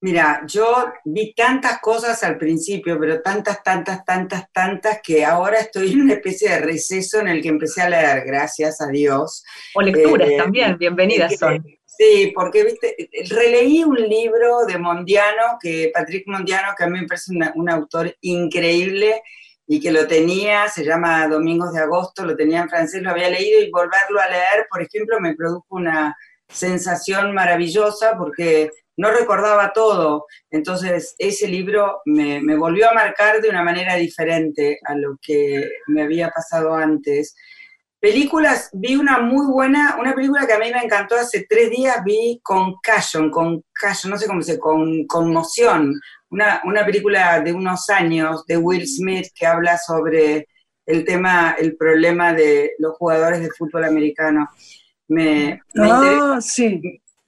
Mira, yo vi tantas cosas al principio, pero tantas, tantas, tantas, tantas, que ahora estoy en una especie de receso en el que empecé a leer, gracias a Dios. O lecturas eh, también, bienvenidas son. Sí, porque viste, releí un libro de Mondiano, que Patrick Mondiano, que a mí me parece un autor increíble y que lo tenía, se llama Domingos de Agosto, lo tenía en francés, lo había leído y volverlo a leer, por ejemplo, me produjo una sensación maravillosa porque no recordaba todo. Entonces, ese libro me, me volvió a marcar de una manera diferente a lo que me había pasado antes. Películas, vi una muy buena, una película que a mí me encantó hace tres días, vi con Cashon, con Cashon, no sé cómo se dice, con conmoción, una, una película de unos años de Will Smith que habla sobre el tema, el problema de los jugadores de fútbol americano. Me, ah, sí.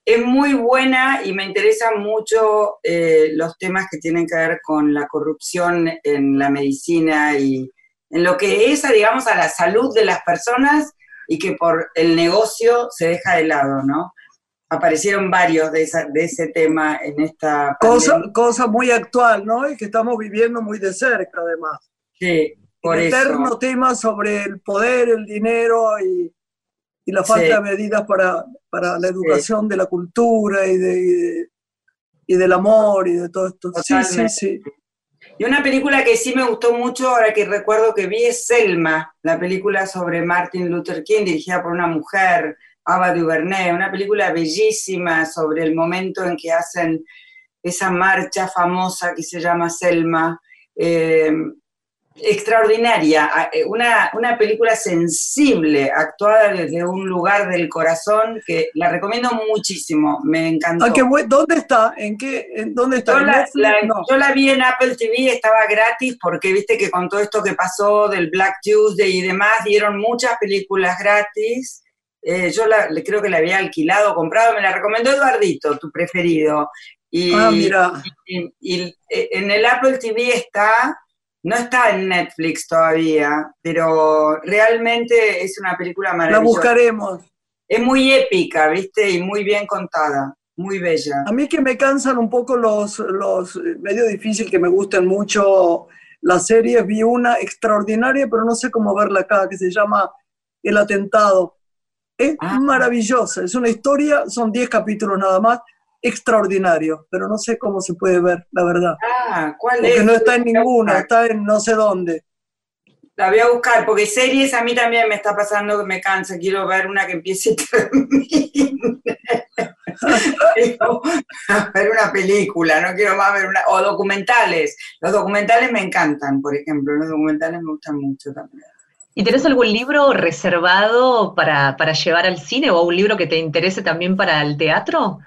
es muy buena y me interesan mucho eh, los temas que tienen que ver con la corrupción en la medicina y en lo que es, digamos, a la salud de las personas y que por el negocio se deja de lado, ¿no? Aparecieron varios de, de ese tema en esta... Cosa, cosa muy actual, ¿no? Y que estamos viviendo muy de cerca, además. Sí, por el eterno tema sobre el poder, el dinero y y la falta de medidas para, para la educación de la cultura y, de, y, del amor y de todo esto. Sí, sí, sí. Y una película que sí me gustó mucho, ahora que recuerdo que vi, es Selma, la película sobre Martin Luther King, dirigida por una mujer, Ava DuVernay, una película bellísima sobre el momento en que hacen esa marcha famosa que se llama Selma. Eh, extraordinaria, eh, una, una, película sensible, actuada desde un lugar del corazón, que la recomiendo muchísimo, me encantó. ¿Dónde está? ¿En qué? En, ¿Dónde está? Yo la, yo la, vi en Apple TV, estaba gratis, porque viste que con todo esto que pasó del Black Tuesday y demás, dieron muchas películas gratis. Eh, yo la, creo que la había alquilado, comprado, me la recomendó Eduardito, tu preferido. Y, ah, mira. y eh, en el Apple TV está no está en Netflix todavía, pero realmente es una película maravillosa. La buscaremos. Es muy épica, ¿viste? Y muy bien contada, muy bella. A mí que me cansan un poco los, los medio difícil, que me gustan mucho las series, vi una extraordinaria, pero no sé cómo verla acá, que se llama El Atentado. Es ah. maravillosa, es una historia, son 10 capítulos nada más, extraordinario, pero no sé cómo se puede ver, la verdad. Ah, ¿cuál porque no está en ninguna, está en no sé dónde. La voy a buscar, porque series a mí también me está pasando que me cansa, quiero ver una que empiece y termine. ver una película, no quiero más ver una, o documentales. Los documentales me encantan, por ejemplo, los documentales me gustan mucho también. ¿Y tenés algún libro reservado para, para llevar al cine o un libro que te interese también para el teatro?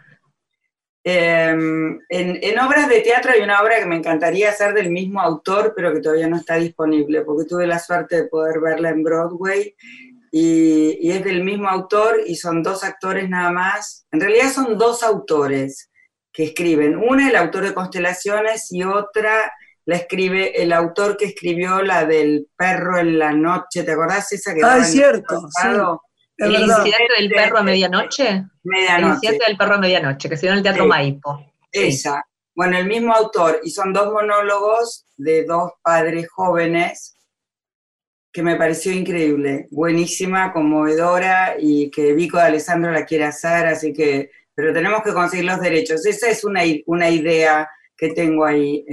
Em, en, obras de teatro hay una obra que me encantaría hacer del mismo autor, pero que todavía no está disponible, porque tuve la suerte de poder verla en Broadway. Y, es del mismo autor y son dos actores nada más. En realidad son dos autores que escriben. Una el autor de Constelaciones y otra la escribe el autor que escribió la del perro en la noche. ¿Te acordás esa que Ah, es cierto. Sí. ¿El incidente del perro a medianoche? Medianoche. El incidente del perro a medianoche, que se dio en el Teatro Maipo. Esa. Bueno, el mismo autor, y son dos monólogos de dos padres jóvenes que me pareció increíble, buenísima, conmovedora, y que Vico de Alessandro la quiere hacer, así que, pero tenemos que conseguir los derechos. Esa es una, una idea que tengo ahí.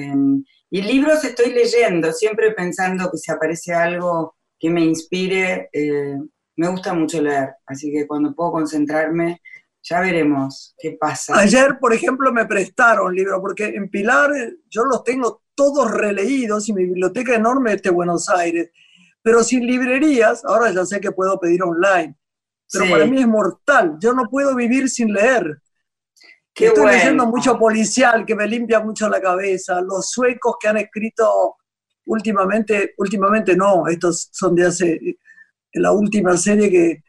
y libros estoy leyendo, siempre pensando que si aparece algo que me inspire, eh, me gusta mucho leer, así que cuando puedo concentrarme, ya veremos qué pasa. Ayer, por ejemplo, me prestaron libros, porque en Pilar yo los tengo todos releídos y mi biblioteca enorme es de Buenos Aires, pero sin librerías, ahora ya sé que puedo pedir online, pero para mí es mortal, yo no puedo vivir sin leer. Qué Estoy bueno. leyendo mucho policial que me limpia mucho la cabeza, los suecos que han escrito últimamente, últimamente no, estos son de hace la última serie que,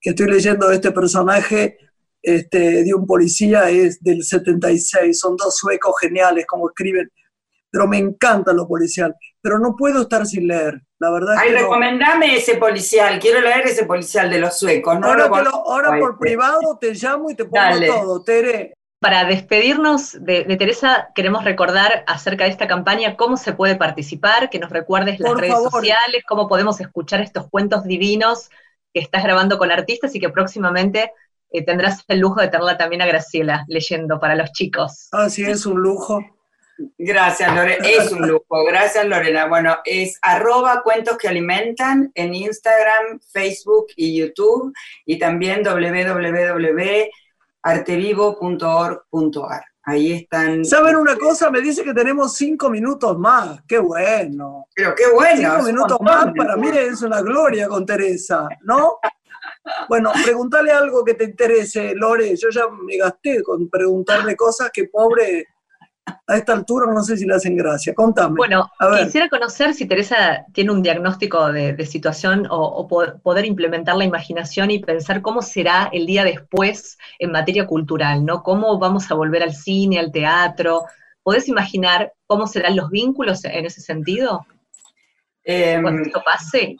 estoy leyendo de este personaje, este, de un policía, es del 76. Son dos suecos geniales como escriben, pero me encanta lo policial. Pero no puedo estar sin leer, la verdad. Ay, que recomendame ese policial, quiero leer ese policial de los suecos. No ahora, lo ahora por privado te llamo y te pongo Dale. todo, Tere. Para despedirnos de, de, Teresa, queremos recordar acerca de esta campaña cómo se puede participar, que nos recuerdes las Por redes favor. sociales, cómo podemos escuchar estos cuentos divinos que estás grabando con artistas y que próximamente eh, tendrás el lujo de tenerla también a Graciela leyendo para los chicos. Así es un lujo. Gracias, Lorena. Es un lujo. Gracias, Lorena. Bueno, es arroba cuentos que alimentan en Instagram, Facebook y YouTube y también www.artevivo.org.ar. Ahí están. ¿Saben una cosa? Me dice que tenemos cinco minutos más. ¡Qué bueno! Pero qué bueno. Cinco minutos más para mí es una gloria con Teresa, ¿no? Bueno, preguntale algo que te interese, Lore. Yo ya me gasté con preguntarle cosas que pobre a esta altura no sé si le hacen gracia. Contame. Bueno, quisiera conocer si Teresa tiene un diagnóstico de, situación o, poder implementar la imaginación y pensar cómo será el día después en materia cultural, ¿no? ¿Cómo vamos a volver al cine, al teatro? ¿Podés imaginar cómo serán los vínculos en ese sentido? Em, Cuando esto pase.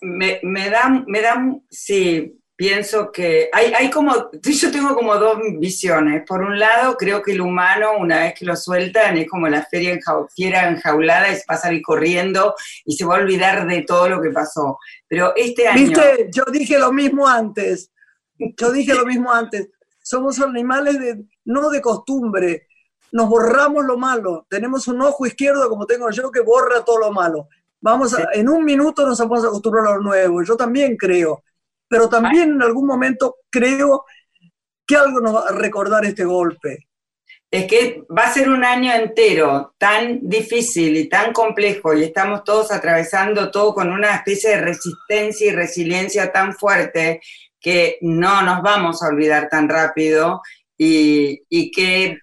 Me, me da, me da, sí, pienso que hay, hay como, yo tengo como dos visiones. Por un lado, creo que el humano, una vez que lo sueltan, es como la feria fiera enjaulada y se pasa a ir corriendo y se va a olvidar de todo lo que pasó. Pero este año... Viste, yo dije lo mismo antes. Yo dije lo mismo antes. Somos animales de, no de costumbre. Nos borramos lo malo. Tenemos un ojo izquierdo, como tengo yo, que borra todo lo malo. Vamos a, en un minuto nos vamos a acostumbrar a lo nuevo. Yo también creo pero también en algún momento creo que algo nos va a recordar este golpe. Es que va a ser un año entero tan difícil y tan complejo y estamos todos atravesando todo con una especie de resistencia y resiliencia tan fuerte que no nos vamos a olvidar tan rápido y, y que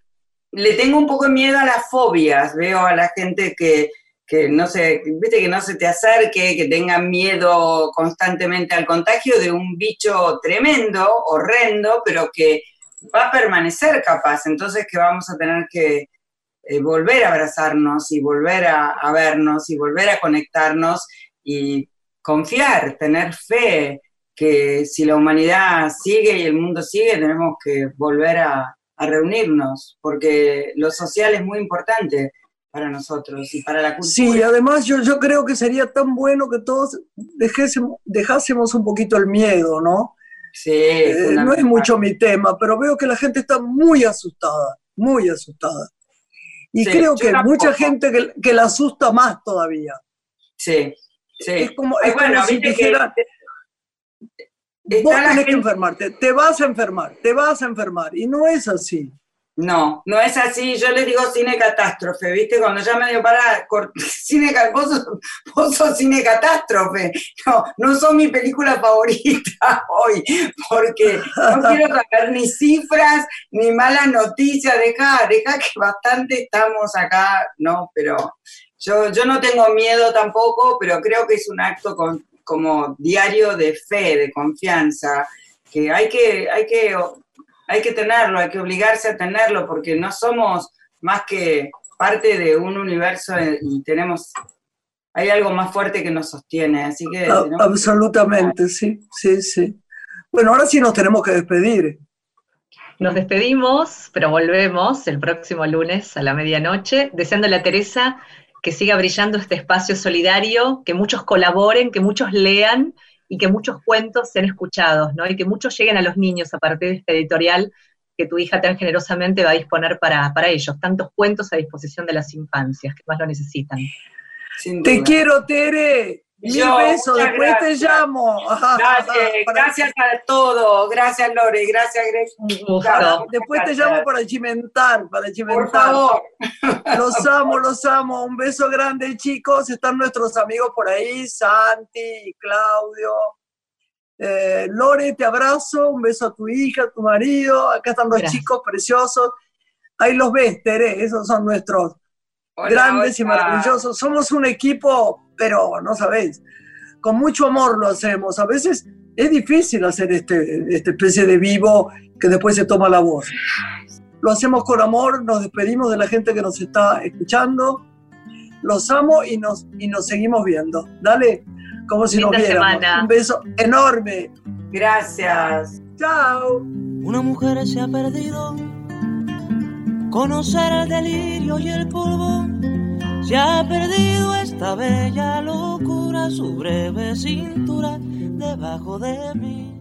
le tengo un poco de miedo a las fobias. Veo a la gente que que no se, viste, que no se te acerque, que tengan miedo constantemente al contagio de un bicho tremendo, horrendo, pero que va a permanecer capaz. Entonces que vamos a tener que eh, volver a abrazarnos y volver a, vernos y volver a conectarnos y confiar, tener fe que si la humanidad sigue y el mundo sigue, tenemos que volver a, a reunirnos, porque lo social es muy importante para nosotros y para la cultura. Sí, además yo, yo creo que sería tan bueno que todos dejásemos, dejásemos un poquito el miedo, ¿no? Sí. Eh, no es mucho mi tema, pero veo que la gente está muy asustada, muy asustada. Y creo que mucha gente que, que, la asusta más todavía. Sí, sí. Es como, es como si dijeran, vos tenés que enfermarte, te vas a enfermar, te vas a enfermar. Y no es así. No, no es así. Yo les digo cine catástrofe, ¿viste? Cuando ya me dio para cine, vos vos sos cine catástrofe. No, no son mi película favorita hoy, porque no quiero saber ni cifras ni malas noticias. Deja, deja que bastante estamos acá, no, pero yo, yo no tengo miedo tampoco, pero creo que es un acto con, como diario de fe, de confianza, que hay que, hay que hay que tenerlo, hay que obligarse a tenerlo, porque no somos más que parte de un universo y tenemos, hay algo más fuerte que nos sostiene, así que... absolutamente, sí, sí, sí. Bueno, ahora sí nos tenemos que despedir. Nos despedimos, pero volvemos el próximo lunes a la medianoche, deseándole a Teresa que siga brillando este espacio solidario, que muchos colaboren, que muchos lean y que muchos cuentos sean escuchados, ¿no? Y que muchos lleguen a los niños a partir de esta editorial que tu hija tan generosamente va a disponer para, para ellos. Tantos cuentos a disposición de las infancias que más lo necesitan. Te quiero, Tere. Mil besos, después te llamo. Gracias, a todos. Gracias, Lore. Gracias, Greg. Después te llamo para chimentar, para chimentar. Por favor. Los amo, los amo. Un beso grande, chicos. Están nuestros amigos por ahí, Santi, Claudio. Eh, Lore, te abrazo. Un beso a tu hija, a tu marido. Acá están los chicos preciosos. Ahí los ves, Tere. Esos son nuestros grandes y maravillosos. Somos un equipo, pero no sabéis, con mucho amor lo hacemos. A veces es difícil hacer este, esta especie de vivo que después se toma la voz. Lo hacemos con amor, nos despedimos de la gente que nos está escuchando. Los amo y nos, y nos seguimos viendo. Dale, como si nos viéramos. Un beso enorme. Gracias. Chao. Una mujer se ha perdido conocer el delirio y el polvo. Se ha perdido esta bella locura, su breve cintura debajo de mí.